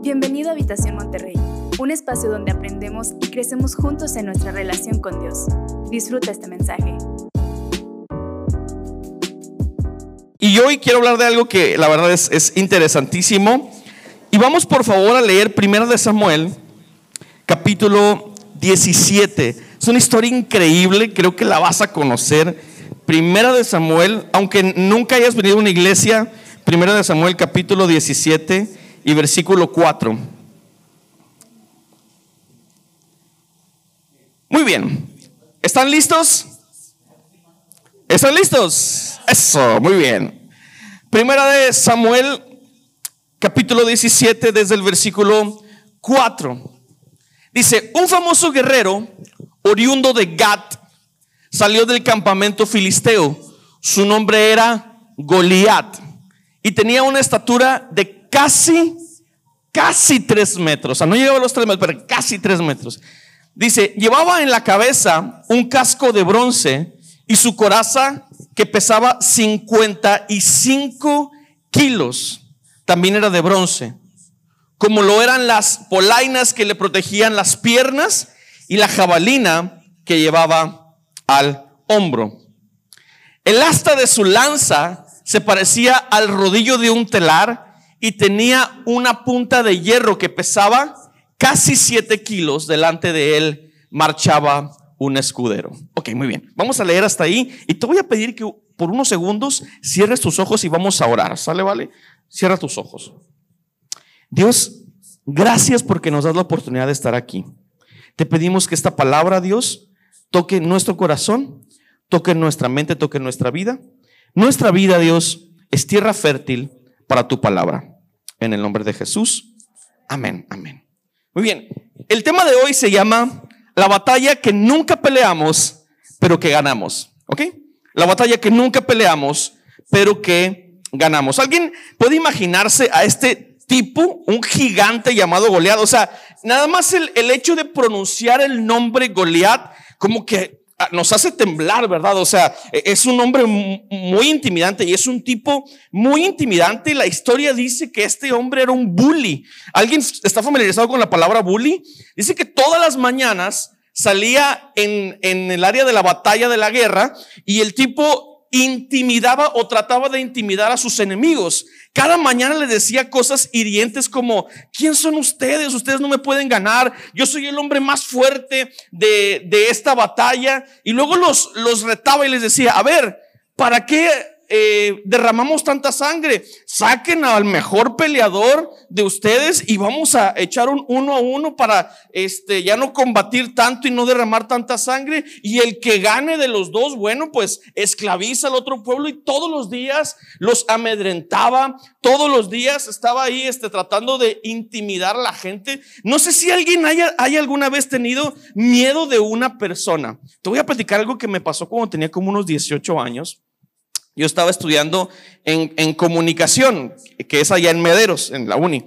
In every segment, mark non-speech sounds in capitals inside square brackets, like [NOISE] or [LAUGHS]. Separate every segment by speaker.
Speaker 1: Bienvenido a Habitación Monterrey, un espacio donde aprendemos y crecemos juntos en nuestra relación con Dios. Disfruta este mensaje.
Speaker 2: Y hoy quiero hablar de algo que la verdad es, es interesantísimo. Y vamos por favor a leer Primero de Samuel, capítulo 17. Es una historia increíble, creo que la vas a conocer. Primera de Samuel, aunque nunca hayas venido a una iglesia, Primera de Samuel capítulo 17 y versículo 4. Muy bien. ¿Están listos? ¿Están listos? Eso, muy bien. Primera de Samuel capítulo 17 desde el versículo 4. Dice, un famoso guerrero oriundo de Gat salió del campamento filisteo. Su nombre era Goliat y tenía una estatura de casi, casi tres metros. No llegaba los tres metros, pero casi tres metros. Dice, llevaba en la cabeza un casco de bronce y su coraza que pesaba 55 kilos, también era de bronce, como lo eran las polainas que le protegían las piernas y la jabalina que llevaba al hombro. El asta de su lanza se parecía al rodillo de un telar y tenía una punta de hierro que pesaba casi siete kilos. Delante de él marchaba un escudero. Ok, muy bien. Vamos a leer hasta ahí y te voy a pedir que por unos segundos cierres tus ojos y vamos a orar. ¿Sale, vale? Cierra tus ojos. Dios, gracias porque nos das la oportunidad de estar aquí. Te pedimos que esta palabra, Dios, toque nuestro corazón, toque nuestra mente, toque nuestra vida nuestra vida, Dios, es tierra fértil para tu palabra. En el nombre de Jesús. Amén, amén. Muy bien. El tema de hoy se llama la batalla que nunca peleamos, pero que ganamos. ¿Ok? La batalla que nunca peleamos, pero que ganamos. ¿Alguien puede imaginarse a este tipo, un gigante llamado Goliat? O sea, nada más el, el hecho de pronunciar el nombre Goliat, como que nos hace temblar, ¿verdad? O sea, e-, es un hombre muy intimidante y es un tipo muy intimidante. La historia dice que este hombre era un bully. ¿Alguien está familiarizado con la palabra bully? Dice que todas las mañanas salía en, en el área de la batalla de la guerra y el tipo intimidaba o trataba de intimidar a sus enemigos. Cada mañana le decía cosas hirientes como, ¿quién son ustedes? Ustedes no me pueden ganar. Yo soy el hombre más fuerte de, de esta batalla. Y luego los, los retaba y les decía, a ver, ¿para qué eh, derramamos tanta sangre? Saquen al mejor peleador de ustedes y vamos a echar un uno a uno para este, ya no combatir tanto y no derramar tanta sangre. Y el que gane de los dos, bueno, pues esclaviza al otro pueblo y todos los días los amedrentaba, todos los días estaba ahí este, tratando de intimidar a la gente. No sé si alguien haya, haya alguna vez tenido miedo de una persona. Te voy a platicar algo que me pasó cuando tenía como unos 18 años. Yo estaba estudiando en, comunicación, que es allá en Mederos, en la uni.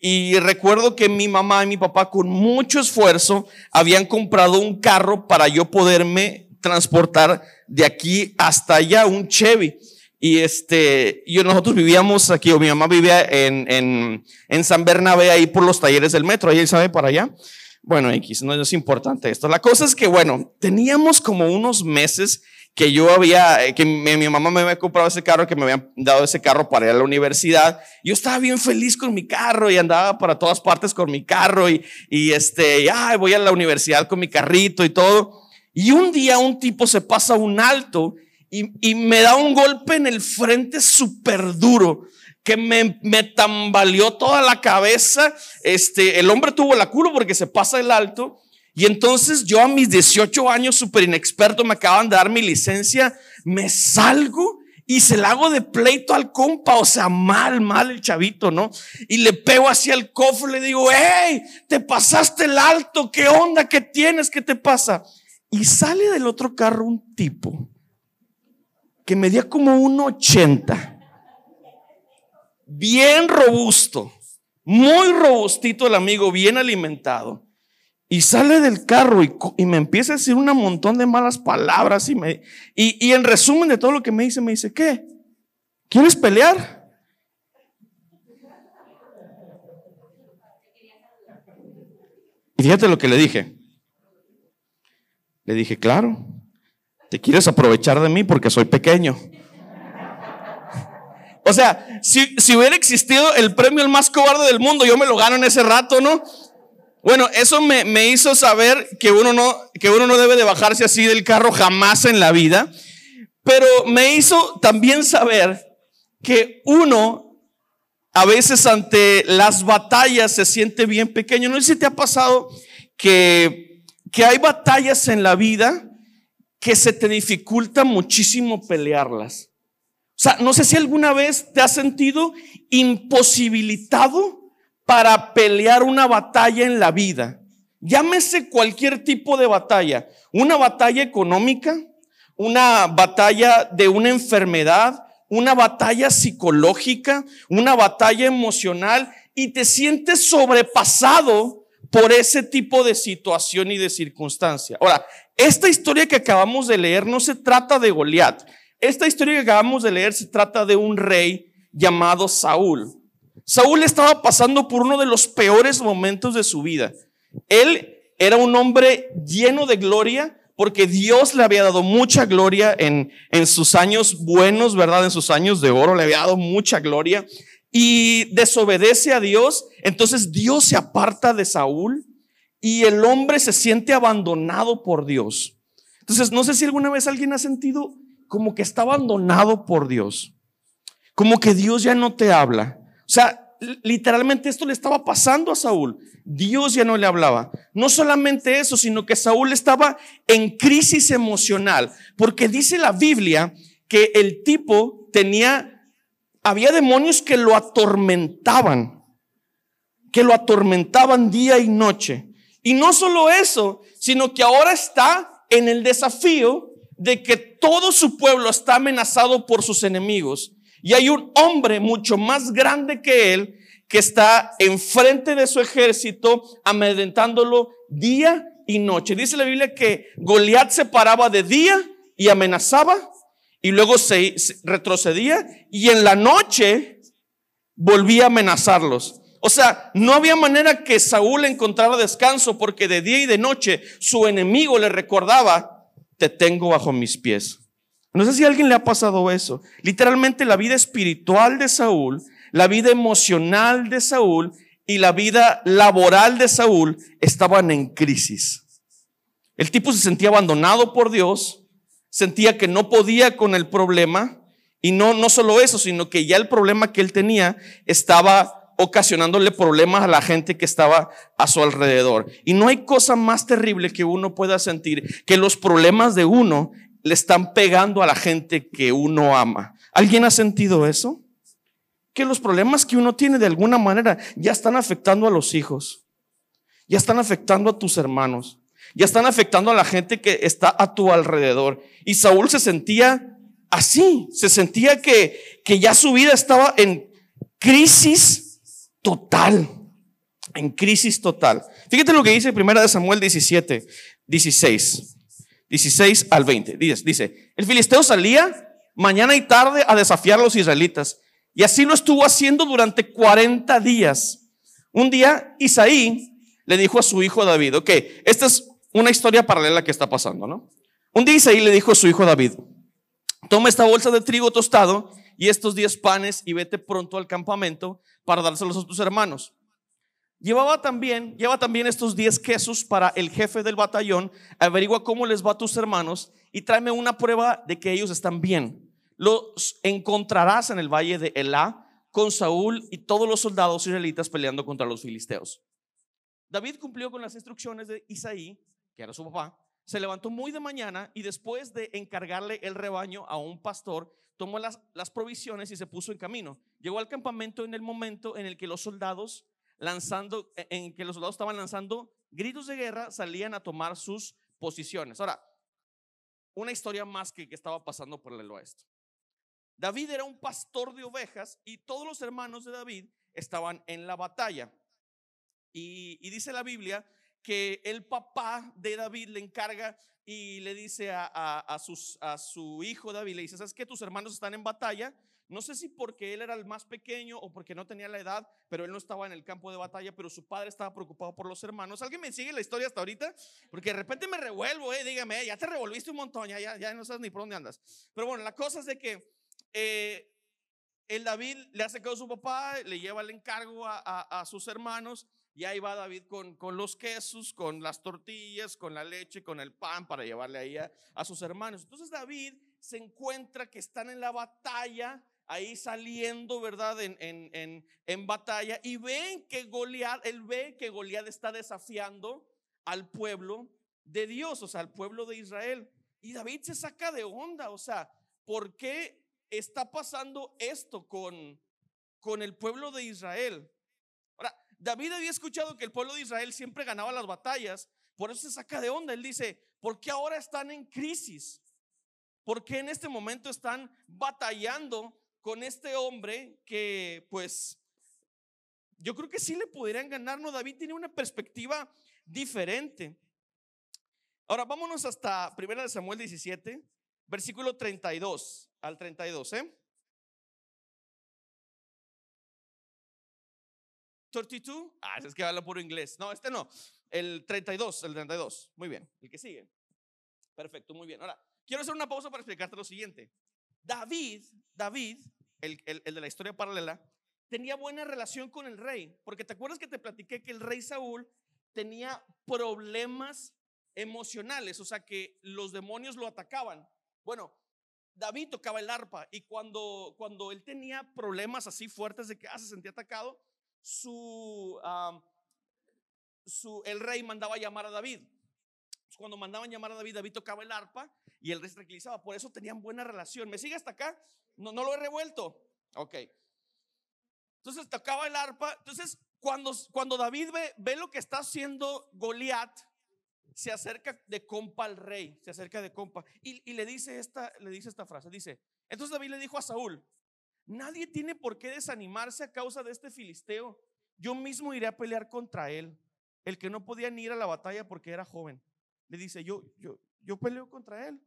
Speaker 2: Y recuerdo que mi mamá y mi papá con mucho esfuerzo habían comprado un carro para yo poderme transportar de aquí hasta allá, un Chevy. Y este, yo, nosotros vivíamos aquí, o mi mamá vivía en, en, en San Bernabé, ahí por los talleres del metro, ahí sabe para allá. Bueno, X, no es importante esto. La cosa es que, bueno, teníamos como unos meses que yo había, eh, que mi, mamá me había comprado ese carro, que me habían dado ese carro para ir a la universidad. Yo estaba bien feliz con mi carro y andaba para todas partes con mi carro y, y este, ay, voy a la universidad con mi carrito y todo. Y un día un tipo se pasa un alto y, y me da un golpe en el frente súper duro que me, me, tambaleó toda la cabeza. Este, el hombre tuvo la culo porque se pasa el alto y entonces yo a mis 18 años, súper inexperto, me acaban de dar mi licencia, me salgo y se la hago de pleito al compa, o sea, mal, mal el chavito, ¿no? Y le pego hacia el cofre, le digo, hey, te pasaste el alto, ¿qué onda? ¿Qué tienes? ¿Qué te pasa? Y sale del otro carro un tipo que medía como un 80, bien robusto, muy robustito el amigo, bien alimentado. Y sale del carro y, me empieza a decir un montón de malas palabras y, en resumen de todo lo que me dice, me dice, ¿qué? ¿Quieres pelear? Y fíjate lo que le dije. Le dije, claro, te quieres aprovechar de mí porque soy pequeño. [LAUGHS] O sea, si, si, hubiera existido el premio el más cobarde del mundo, yo me lo gano en ese rato, ¿no? Bueno, eso me, me hizo saber que uno, no, que uno no debe de bajarse así del carro jamás en la vida, pero me hizo también saber que uno a veces ante las batallas se siente bien pequeño. No sé si te ha pasado que, que hay batallas en la vida que se te dificulta muchísimo pelearlas. O sea, no sé si alguna vez te has sentido imposibilitado para pelear una batalla en la vida. Llámese cualquier tipo de batalla. Una batalla económica, una batalla de una enfermedad, una batalla psicológica, una batalla emocional y te sientes sobrepasado por ese tipo de situación y de circunstancia. Ahora, esta historia que acabamos de leer no se trata de Goliat. Esta historia que acabamos de leer se trata de un rey llamado Saúl. Saúl estaba pasando por uno de los peores momentos de su vida. Él era un hombre lleno de gloria, porque Dios le había dado mucha gloria en, en sus años buenos, ¿verdad? En sus años de oro le había dado mucha gloria y desobedece a Dios. Entonces Dios se aparta de Saúl y el hombre se siente abandonado por Dios. Entonces, no sé si alguna vez alguien ha sentido como que está abandonado por Dios, como que Dios ya no te habla. O sea, literalmente esto le estaba pasando a Saúl. Dios ya no le hablaba. No solamente eso, sino que Saúl estaba en crisis emocional, porque dice la Biblia que el tipo tenía, había demonios que lo atormentaban, que lo atormentaban día y noche. Y no solo eso, sino que ahora está en el desafío de que todo su pueblo está amenazado por sus enemigos y hay un hombre mucho más grande que él que está enfrente de su ejército amedrentándolo día y noche. Dice la Biblia que Goliat se paraba de día y amenazaba y luego se, retrocedía y en la noche volvía a amenazarlos. O sea, no había manera que Saúl encontrara descanso porque de día y de noche su enemigo le recordaba, te tengo bajo mis pies. No sé si a alguien le ha pasado eso. Literalmente la vida espiritual de Saúl, la vida emocional de Saúl y la vida laboral de Saúl estaban en crisis. El tipo se sentía abandonado por Dios, sentía que no podía con el problema y no, no solo eso, sino que ya el problema que él tenía estaba ocasionándole problemas a la gente que estaba a su alrededor. Y no hay cosa más terrible que uno pueda sentir que los problemas de uno le están pegando a la gente que uno ama. ¿Alguien ha sentido eso? Que los problemas que uno tiene de alguna manera ya están afectando a los hijos, ya están afectando a tus hermanos, ya están afectando a la gente que está a tu alrededor. Y Saúl se sentía así, se sentía que, que ya su vida estaba en crisis total, en crisis total. Fíjate lo que dice primera de Samuel 17, 16. 16 al 20. Dice, dice, el filisteo salía mañana y tarde a desafiar a los israelitas. Y así lo estuvo haciendo durante 40 días. Un día Isaí le dijo a su hijo David, ok, esta es una historia paralela que está pasando, ¿no? Un día Isaí le dijo a su hijo David, toma esta bolsa de trigo tostado y estos 10 panes y vete pronto al campamento para dárselos a tus hermanos. Llevaba también, lleva también estos 10 quesos para el jefe del batallón, averigua cómo les va a tus hermanos y tráeme una prueba de que ellos están bien. Los encontrarás en el valle de Elá con Saúl y todos los soldados israelitas peleando contra los filisteos. David cumplió con las instrucciones de Isaí, que era su papá, se levantó muy de mañana y después de encargarle el rebaño a un pastor, tomó las, las provisiones y se puso en camino. Llegó al campamento en el momento en el que los soldados lanzando, e, en que los soldados estaban lanzando gritos de guerra, salían a tomar sus posiciones. Ahora, una historia más que, que estaba pasando por el oeste. David era un pastor de ovejas y todos los hermanos de David estaban en la batalla. Y, dice la Biblia que el papá de David le encarga y le dice a, sus, a su hijo David, le dice, ¿sabes que tus hermanos están en batalla? No sé si porque él era el más pequeño o porque no tenía la edad, pero él no estaba en el campo de batalla, pero su padre estaba preocupado por los hermanos. ¿Alguien me sigue la historia hasta ahorita? Porque de repente me revuelvo, eh, dígame, ya te revolviste un montón, ya, ya, no sabes ni por dónde andas. Pero bueno, la cosa es de que eh, el David le hace caso a su papá, le lleva el encargo a, a, sus hermanos y ahí va David con, con, los quesos, con las tortillas, con la leche, con el pan para llevarle ahí a, a sus hermanos. Entonces David se encuentra que están en la batalla ahí saliendo, ¿verdad? En, en, en, batalla y ven que Goliat, él ve que Goliat está desafiando al pueblo de Dios, o sea, al pueblo de Israel. Y David se saca de onda, o sea, ¿por qué está pasando esto con, con el pueblo de Israel? Ahora, David había escuchado que el pueblo de Israel siempre ganaba las batallas, por eso se saca de onda. Él dice, ¿por qué ahora están en crisis? ¿Por qué en este momento están batallando con este hombre que pues yo creo que sí le podrían ganar, ¿no? David tiene una perspectiva diferente. Ahora vámonos hasta 1 Samuel 17, versículo 32 al 32, ¿eh? 32, ah, es que habla puro inglés. No, este no. El 32, el 32. Muy bien. El que sigue. Perfecto, muy bien. Ahora, quiero hacer una pausa para explicarte lo siguiente. David, David, el, el, de la historia paralela, tenía buena relación con el rey, porque te acuerdas que te platiqué que el rey Saúl tenía problemas emocionales, o sea que los demonios lo atacaban. Bueno, David tocaba el arpa y cuando, cuando él tenía problemas así fuertes de que ah, se sentía atacado, su, su, el rey mandaba llamar a David. Cuando mandaban llamar a David, David tocaba el arpa y el rey tranquilizaba. Por eso tenían buena relación. ¿Me sigue hasta acá? No, no lo he revuelto. Ok. Entonces tocaba el arpa. Entonces, cuando, cuando David ve, ve lo que está haciendo Goliat, se acerca de compa al rey, se acerca de compa y, y, le dice esta, le dice esta frase. Dice, entonces David le dijo a Saúl, nadie tiene por qué desanimarse a causa de este filisteo. Yo mismo iré a pelear contra él, el que no podía ni ir a la batalla porque era joven. Le dice, yo, yo, yo peleo contra él.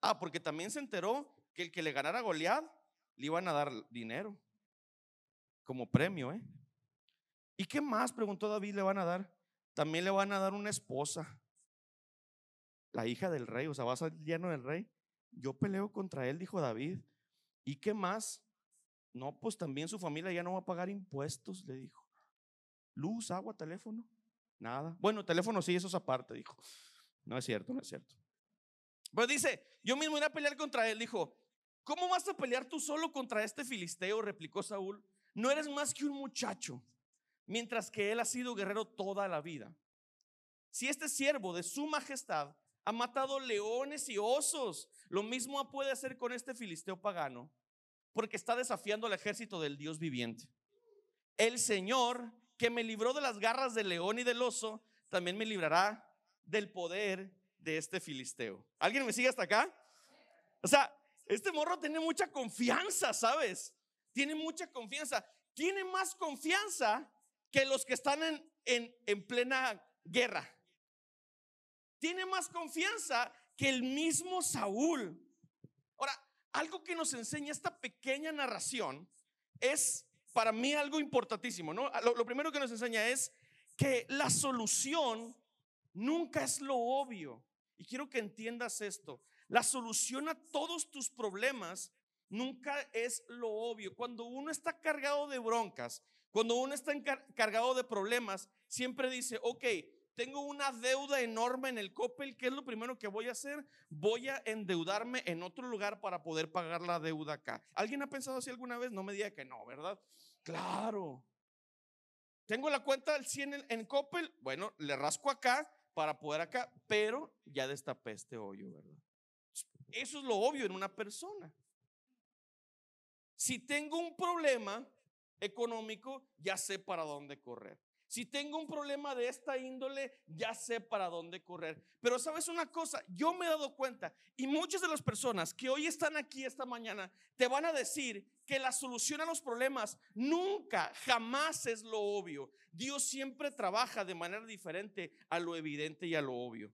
Speaker 2: Ah, porque también se enteró que el que le ganara a Goliat le iban a dar dinero como premio, ¿eh? ¿Y qué más? preguntó David, le van a dar. También le van a dar una esposa, la hija del rey, o sea, va a lleno del rey. Yo peleo contra él, dijo David. ¿Y qué más? No, pues también su familia ya no va a pagar impuestos, le dijo. Luz, agua, teléfono, nada. Bueno, teléfono sí, eso es aparte, dijo. No es cierto, no es cierto. Pero dice, yo mismo iré a pelear contra él, dijo. ¿Cómo vas a pelear tú solo contra este filisteo? replicó Saúl. No eres más que un muchacho, mientras que él ha sido guerrero toda la vida. Si este siervo de su majestad ha matado leones y osos, lo mismo puede hacer con este filisteo pagano, porque está desafiando al ejército del Dios viviente. El Señor, que me libró de las garras del león y del oso, también me librará del poder de este filisteo. ¿Alguien me sigue hasta acá? O sea, este morro tiene mucha confianza, ¿sabes? Tiene mucha confianza. Tiene más confianza que los que están en, en, en plena guerra. Tiene más confianza que el mismo Saúl. Ahora, algo que nos enseña esta pequeña narración es para mí algo importantísimo, ¿no? Lo, lo, primero que nos enseña es que la solución nunca es lo obvio. Y quiero que entiendas esto. La solución a todos tus problemas nunca es lo obvio. Cuando uno está cargado de broncas, cuando uno está cargado de problemas, siempre dice, ok, tengo una deuda enorme en el Coppel, ¿qué es lo primero que voy a hacer? Voy a endeudarme en otro lugar para poder pagar la deuda acá. ¿Alguien ha pensado así alguna vez? No me diga que no, ¿verdad? Claro. Tengo la cuenta del 100 en, en Coppel, bueno, le rasco acá para poder acá, pero ya destapé este hoyo, ¿verdad? Eso es lo obvio en una persona. Si tengo un problema económico, ya sé para dónde correr. Si tengo un problema de esta índole, ya sé para dónde correr. Pero sabes una cosa, yo me he dado cuenta y muchas de las personas que hoy están aquí esta mañana te van a decir que la solución a los problemas nunca, jamás es lo obvio. Dios siempre trabaja de manera diferente a lo evidente y a lo obvio.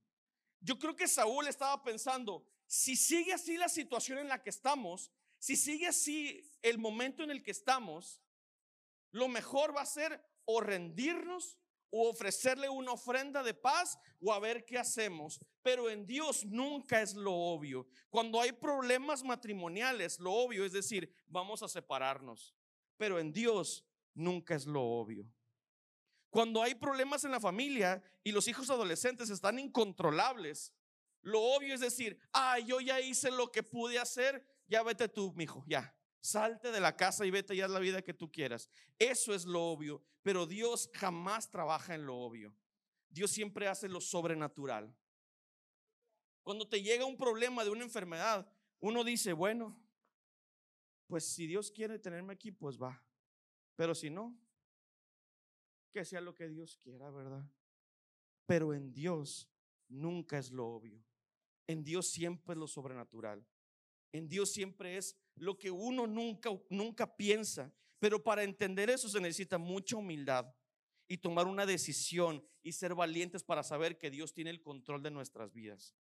Speaker 2: Yo creo que Saúl estaba pensando, si sigue así la situación en la que estamos, Si sigue así el momento en el que estamos, lo mejor va a ser o rendirnos o ofrecerle una ofrenda de paz o a ver qué hacemos. Pero en Dios nunca es lo obvio. Cuando hay problemas matrimoniales, lo obvio es decir, vamos a separarnos. Pero en Dios nunca es lo obvio. Cuando hay problemas en la familia y los hijos adolescentes están incontrolables, lo obvio es decir, ah, yo ya hice lo que pude hacer, ya vete tú, mijo, ya. Salte de la casa y vete ya la vida que tú quieras. Eso es lo obvio, pero Dios jamás trabaja en lo obvio. Dios siempre hace lo sobrenatural. Cuando te llega un problema de una enfermedad, uno dice, bueno, pues si Dios quiere tenerme aquí, pues va. Pero si no, que sea lo que Dios quiera, ¿verdad? Pero en Dios nunca es lo obvio. En Dios siempre es lo sobrenatural. En Dios siempre es lo que uno nunca, nunca piensa. Pero para entender eso se necesita mucha humildad y tomar una decisión y ser valientes para saber que Dios tiene el control de nuestras vidas.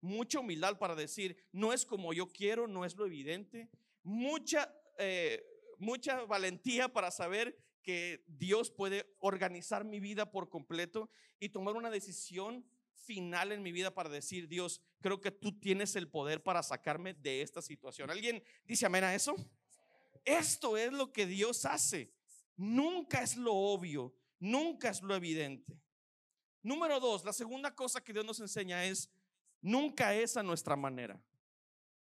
Speaker 2: Mucha humildad para decir, no es como yo quiero, no es lo evidente. Mucha, eh, mucha valentía para saber que Dios puede organizar mi vida por completo y tomar una decisión final en mi vida para decir, Dios, creo que tú tienes el poder para sacarme de esta situación. ¿Alguien dice amén a eso? Esto es lo que Dios hace. Nunca es lo obvio, nunca es lo evidente. Número dos, la segunda cosa que Dios nos enseña es, nunca es a nuestra manera.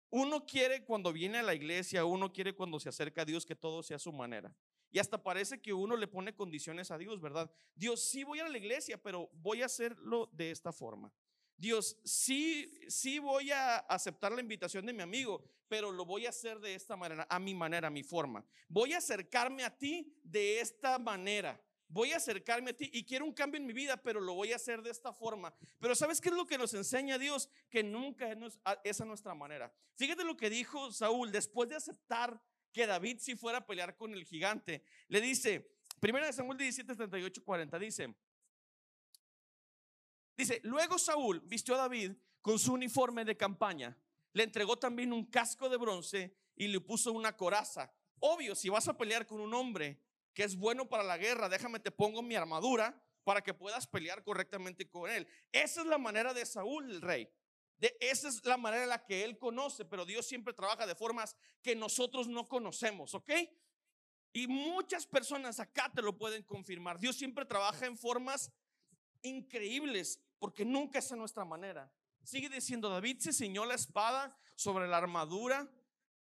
Speaker 2: Uno quiere cuando viene a la iglesia, uno quiere cuando se acerca a Dios que todo sea a su manera. Y hasta parece que uno le pone condiciones a Dios, ¿verdad? Dios, sí voy a la iglesia, pero voy a hacerlo de esta forma. Dios, sí, sí voy a aceptar la invitación de mi amigo, pero lo voy a hacer de esta manera, a mi manera, a mi forma. Voy a acercarme a ti de esta manera. Voy a acercarme a ti y quiero un cambio en mi vida, pero lo voy a hacer de esta forma. Pero ¿sabes qué es lo que nos enseña Dios? Que nunca es a nuestra manera. Fíjate lo que dijo Saúl después de aceptar que David si fuera a pelear con el gigante. Le dice, primera de Samuel 17, 38, 40, dice, dice, luego Saúl vistió a David con su uniforme de campaña, le entregó también un casco de bronce y le puso una coraza. Obvio, si vas a pelear con un hombre que es bueno para la guerra, déjame te pongo mi armadura para que puedas pelear correctamente con él. Esa es la manera de Saúl, el rey. De, esa es la manera en la que Él conoce, pero Dios siempre trabaja de formas que nosotros no conocemos, ¿ok? Y muchas personas acá te lo pueden confirmar. Dios siempre trabaja en formas increíbles porque nunca es a nuestra manera. Sigue diciendo, David se ciñó la espada sobre la armadura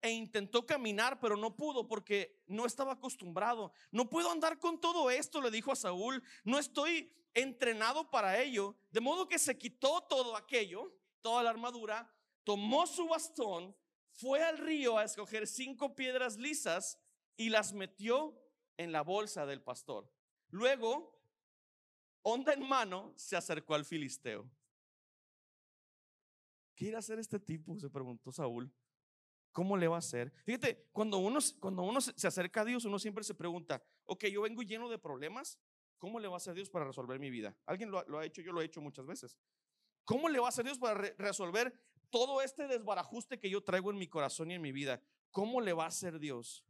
Speaker 2: e intentó caminar, pero no pudo porque no estaba acostumbrado. No puedo andar con todo esto, le dijo a Saúl. No estoy entrenado para ello. De modo que se quitó todo aquello toda la armadura, tomó su bastón, fue al río a escoger cinco piedras lisas y las metió en la bolsa del pastor. Luego, onda en mano, se acercó al filisteo. ¿Qué irá a hacer este tipo? Se preguntó Saúl. ¿Cómo le va a hacer? Fíjate, cuando uno, cuando uno se acerca a Dios, uno siempre se pregunta, ok, yo vengo lleno de problemas, ¿cómo le va a hacer Dios para resolver mi vida? ¿Alguien lo, lo ha hecho? Yo lo he hecho muchas veces. ¿Cómo le va a hacer Dios para resolver todo este desbarajuste que yo traigo en mi corazón y en mi vida? ¿Cómo le va a hacer Dios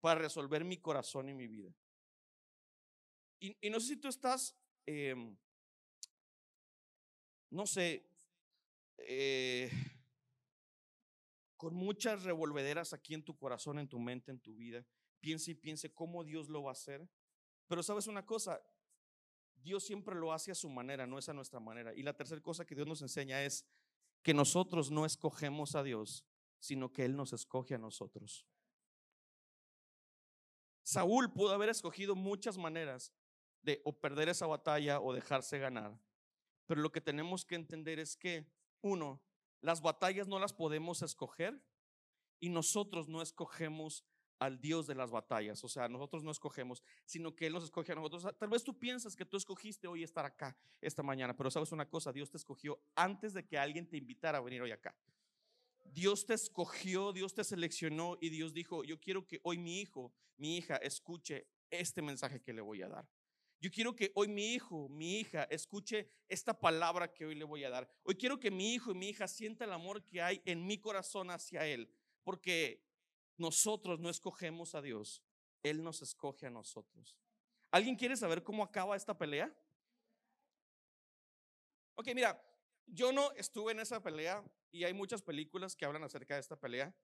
Speaker 2: para resolver mi corazón y mi vida? Y, no sé si tú estás, em, no sé, eh, con muchas revolvederas aquí en tu corazón, en tu mente, en tu vida. Piense y piense cómo Dios lo va a hacer. Pero sabes una cosa, Dios siempre lo hace a su manera, no es a nuestra manera. Y la tercera cosa que Dios nos enseña es que nosotros no escogemos a Dios, sino que Él nos escoge a nosotros. Saúl pudo haber escogido muchas maneras de o perder esa batalla o dejarse ganar. Pero lo que tenemos que entender es que, uno, las batallas no las podemos escoger y nosotros no escogemos al Dios de las batallas. O sea, nosotros no escogemos, sino que Él nos escoge a nosotros. Tal vez tú piensas que tú escogiste hoy estar acá esta mañana, pero sabes una cosa, Dios te escogió antes de que alguien te invitara a venir hoy acá. Dios te escogió, Dios te seleccionó y Dios dijo, yo quiero que hoy mi hijo, mi hija, escuche este mensaje que le voy a dar. Yo quiero que hoy mi hijo, mi hija, escuche esta palabra que hoy le voy a dar. Hoy quiero que mi hijo y mi hija sienta el amor que hay en mi corazón hacia Él, porque nosotros no escogemos a Dios, Él nos escoge a nosotros. ¿Alguien quiere saber cómo acaba esta pelea? Ok, mira, yo no estuve en esa pelea y hay muchas películas que hablan acerca de esta pelea,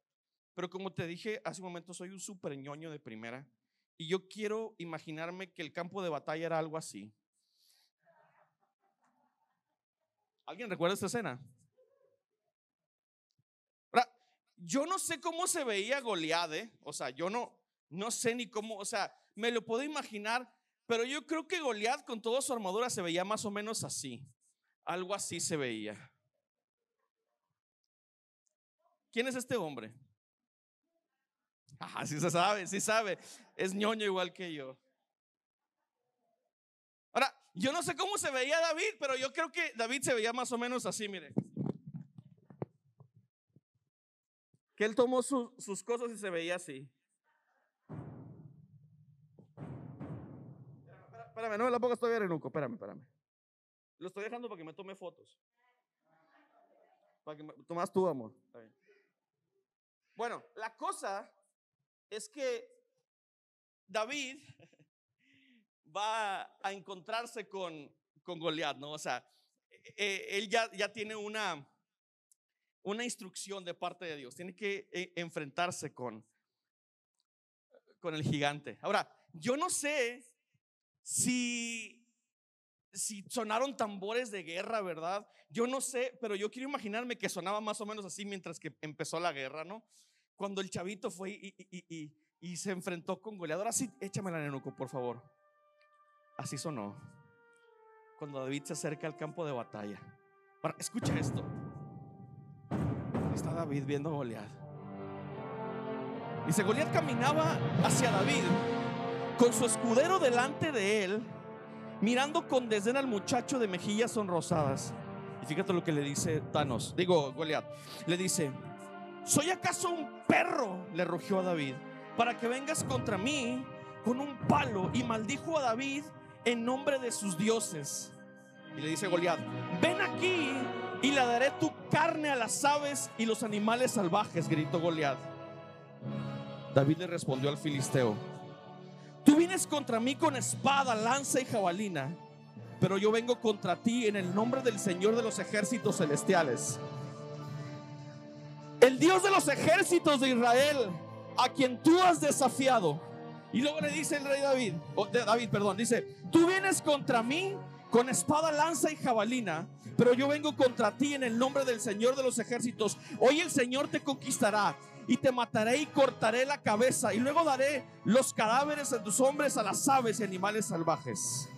Speaker 2: pero como te dije hace un momento, soy un super ñoño de primera y yo quiero imaginarme que el campo de batalla era algo así. ¿Alguien recuerda esta escena? Ahora, yo no sé cómo se veía Goliat, ¿eh? o sea, yo no, no sé ni cómo, o sea, me lo puedo imaginar, pero yo creo que Goliat con toda su armadura se veía más o menos así. Algo así se veía. ¿Quién es este hombre? Ah, sí se sabe, sí sabe. Es ñoño igual que yo. Ahora, yo no sé cómo se veía David, pero yo creo que David se veía más o menos así, mire. Que él tomó sus cosas y se veía así. Espérame, no me la pongas todavía, Renuco. Espérame, espérame. Lo estoy dejando para que me tome fotos. Para que me tomas tú, amor. Bueno, la cosa es que David [LAUGHS] va a encontrarse con, con Goliat, ¿no? O sea, e, e, él ya, ya tiene una, una instrucción de parte de Dios. Tiene que e, enfrentarse con, con el gigante. Ahora, yo no sé si si sonaron tambores de guerra, ¿verdad? Yo no sé, pero yo quiero imaginarme que sonaba más o menos así mientras que empezó la guerra, ¿no? Cuando el chavito fue y, y, se enfrentó con goleador. Así, échame la nenuco, por favor. Así sonó. Cuando David se acerca al campo de batalla. Ahora, escucha esto. Está David viendo a Goliat. Dice, Goliat caminaba hacia David con su escudero delante de él mirando con desdén al muchacho de mejillas sonrosadas. Y fíjate lo que le dice Thanos, digo Goliat, le dice, ¿soy acaso un perro? Le rugió a David, para que vengas contra mí con un palo. Y maldijo a David en nombre de sus dioses. Y le dice Goliat, ven aquí y le daré tu carne a las aves y los animales salvajes, gritó Goliat. David le respondió al filisteo, Tú vienes contra mí con espada, lanza y jabalina, pero yo vengo contra ti en el nombre del Señor de los ejércitos celestiales. El Dios de los ejércitos de Israel, a quien tú has desafiado. Y luego le dice el rey David, David, perdón, dice, tú vienes contra mí con espada, lanza y jabalina, pero yo vengo contra ti en el nombre del Señor de los ejércitos. Hoy el Señor te conquistará y te mataré y cortaré la cabeza y luego daré los cadáveres de tus hombres a las aves y animales salvajes.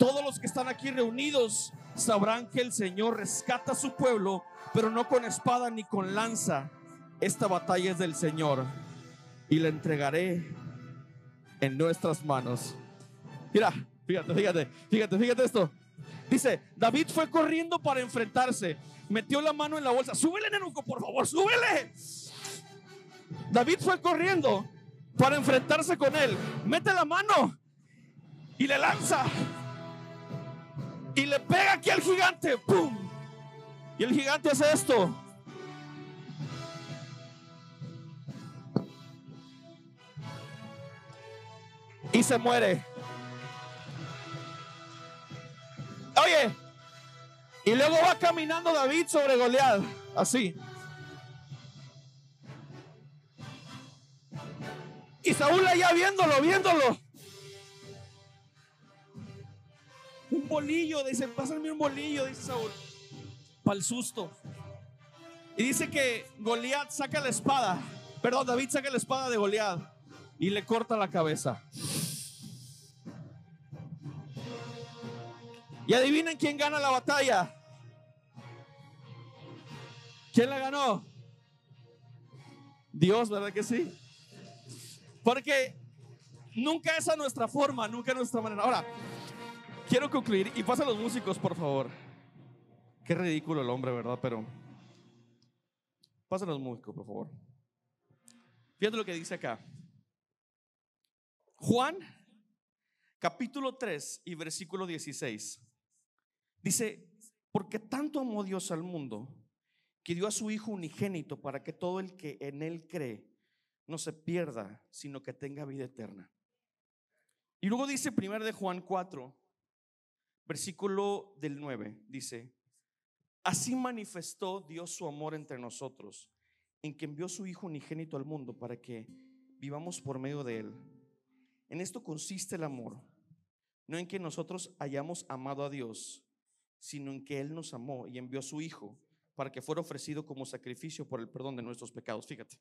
Speaker 2: Todos los que están aquí reunidos sabrán que el Señor rescata a su pueblo, pero no con espada ni con lanza. Esta batalla es del Señor y la entregaré en nuestras manos. Mira, fíjate, fíjate, fíjate, fíjate esto. Dice, David fue corriendo para enfrentarse. Metió la mano en la bolsa. Súbele, Nenuco, por favor, súbele. David fue corriendo para enfrentarse con él. Mete la mano y le lanza. Y le pega aquí al gigante. ¡Pum! Y el gigante hace esto. Y se muere. Luego va caminando David sobre Goliat, así. Y Saúl allá viéndolo, viéndolo. Un bolillo, dice, pásame un bolillo, dice Saúl. Para el susto. Y dice que Goliat saca la espada. Perdón, David saca la espada de Goliat y le corta la cabeza. Y adivinen quién gana la batalla. ¿Quién la ganó? Dios, ¿verdad que sí? Porque nunca es a nuestra forma, nunca a nuestra manera. Ahora, quiero concluir y pasa los músicos, por favor. Qué ridículo el hombre, ¿verdad? Pero pasa los músicos, por favor. Fíjate lo que dice acá. Juan, capítulo 3 y versículo 16. Dice, porque tanto amó Dios al mundo que dio a su Hijo unigénito para que todo el que en Él cree no se pierda, sino que tenga vida eterna. Y luego dice 1 de Juan 4, versículo del 9, dice, así manifestó Dios su amor entre nosotros, en que envió su Hijo unigénito al mundo para que vivamos por medio de él. En esto consiste el amor, no en que nosotros hayamos amado a Dios, sino en que Él nos amó y envió a su Hijo para que fuera ofrecido como sacrificio por el perdón de nuestros pecados. Fíjate,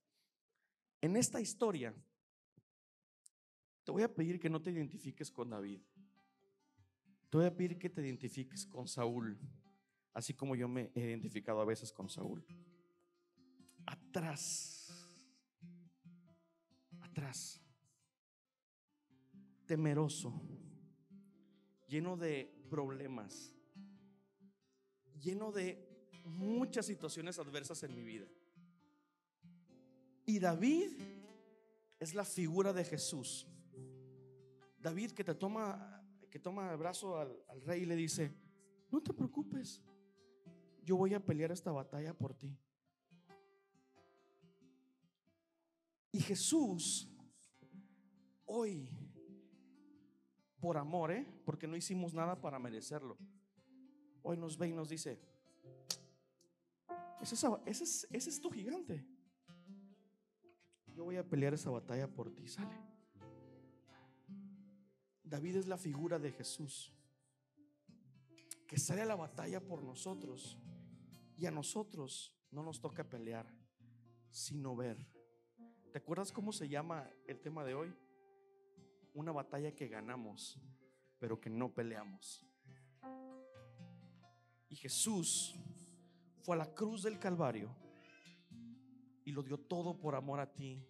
Speaker 2: en esta historia te voy a pedir que no te identifiques con David. Te voy a pedir que te identifiques con Saúl, así como yo me he identificado a veces con Saúl. Atrás, atrás, temeroso, lleno de problemas, lleno de muchas situaciones adversas en mi vida. Y David es la figura de Jesús. David que te toma, que toma el brazo al, rey y le dice, no te preocupes, yo voy a pelear esta batalla por ti. Y Jesús, hoy, por amor, ¿eh? porque no hicimos nada para merecerlo, hoy nos ve y nos dice, ese es, ese es tu gigante. Yo voy a pelear esa batalla por ti, sale. David es la figura de Jesús, que sale a la batalla por nosotros. Y a nosotros no nos toca pelear, sino ver. ¿Te acuerdas cómo se llama el tema de hoy? Una batalla que ganamos, pero que no peleamos. Y Jesús fue a la cruz del Calvario y lo dio todo por amor a ti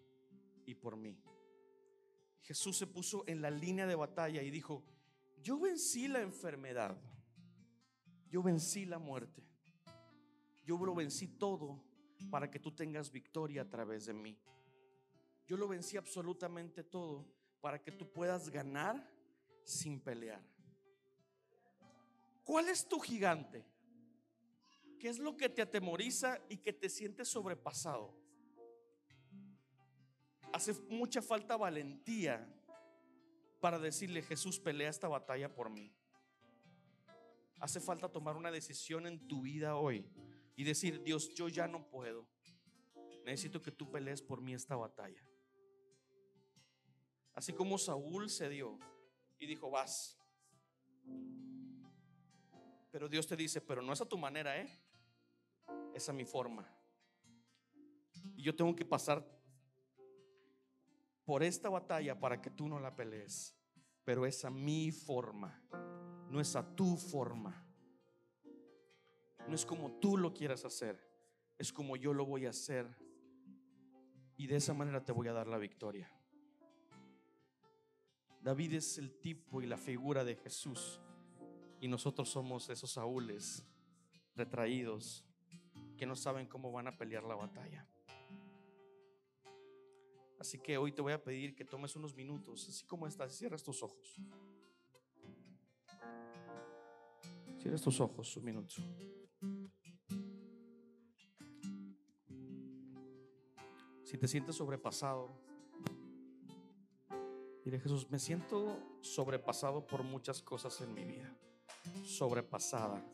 Speaker 2: y por mí. Jesús se puso en la línea de batalla y dijo, yo vencí la enfermedad, yo vencí la muerte, yo lo vencí todo para que tú tengas victoria a través de mí. Yo lo vencí absolutamente todo para que tú puedas ganar sin pelear. ¿Cuál es tu gigante? ¿Qué es lo que te atemoriza y que te sientes sobrepasado? Hace mucha falta valentía para decirle, Jesús, pelea esta batalla por mí. Hace falta tomar una decisión en tu vida hoy y decir, Dios, yo ya no puedo. Necesito que tú pelees por mí esta batalla. Así como Saúl se dio y dijo, vas. Pero Dios te dice, pero no es a tu manera, ¿eh? Es a mi forma. Y yo tengo que pasar por esta batalla para que tú no la pelees. Pero es a mi forma, no es a tu forma. No es como tú lo quieras hacer, es como yo lo voy a hacer. Y de esa manera te voy a dar la victoria. David es el tipo y la figura de Jesús. Y nosotros somos esos Saúles retraídos que no saben cómo van a pelear la batalla. Así que hoy te voy a pedir que tomes unos minutos, así como estás, cierras tus ojos. Cierras tus ojos un minuto. Si te sientes sobrepasado, dile Jesús, me siento sobrepasado por muchas cosas en mi vida. Sobrepasada.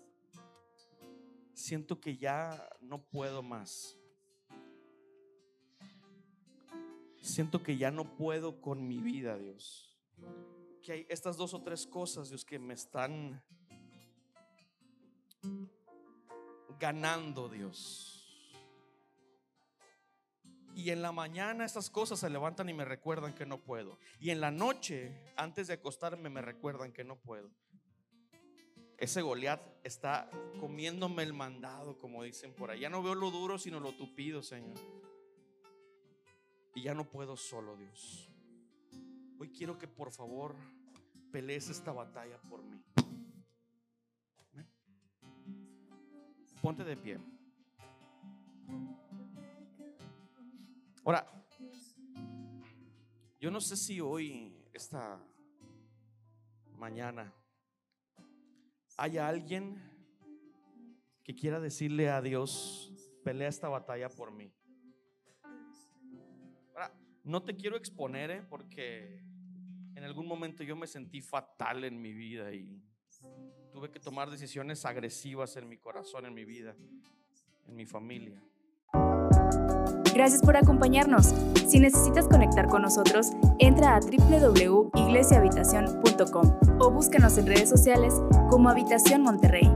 Speaker 2: Siento que ya no puedo más. Siento que ya no puedo con mi vida, Dios. Que hay estas dos o tres cosas, Dios, que me están ganando, Dios. Y en la mañana esas cosas se levantan y me recuerdan que no puedo. Y en la noche, antes de acostarme, me recuerdan que no puedo. Ese Goliat está comiéndome el mandado, como dicen por ahí. Ya no veo lo duro, sino lo tupido, Señor. Y ya no puedo solo, Dios. Hoy quiero que por favor pelees esta batalla por mí. Ponte de pie. Ahora, yo no sé si hoy, esta mañana, haya alguien que quiera decirle a Dios, pelea esta batalla por mí. No te quiero exponer, ¿eh? porque en algún momento yo me sentí fatal en mi vida y tuve que tomar decisiones agresivas en mi corazón, en mi vida, en mi familia.
Speaker 1: Gracias por acompañarnos. Si necesitas conectar con nosotros, entra a www.iglesiahabitacion.com o búscanos en redes sociales como Habitación Monterrey.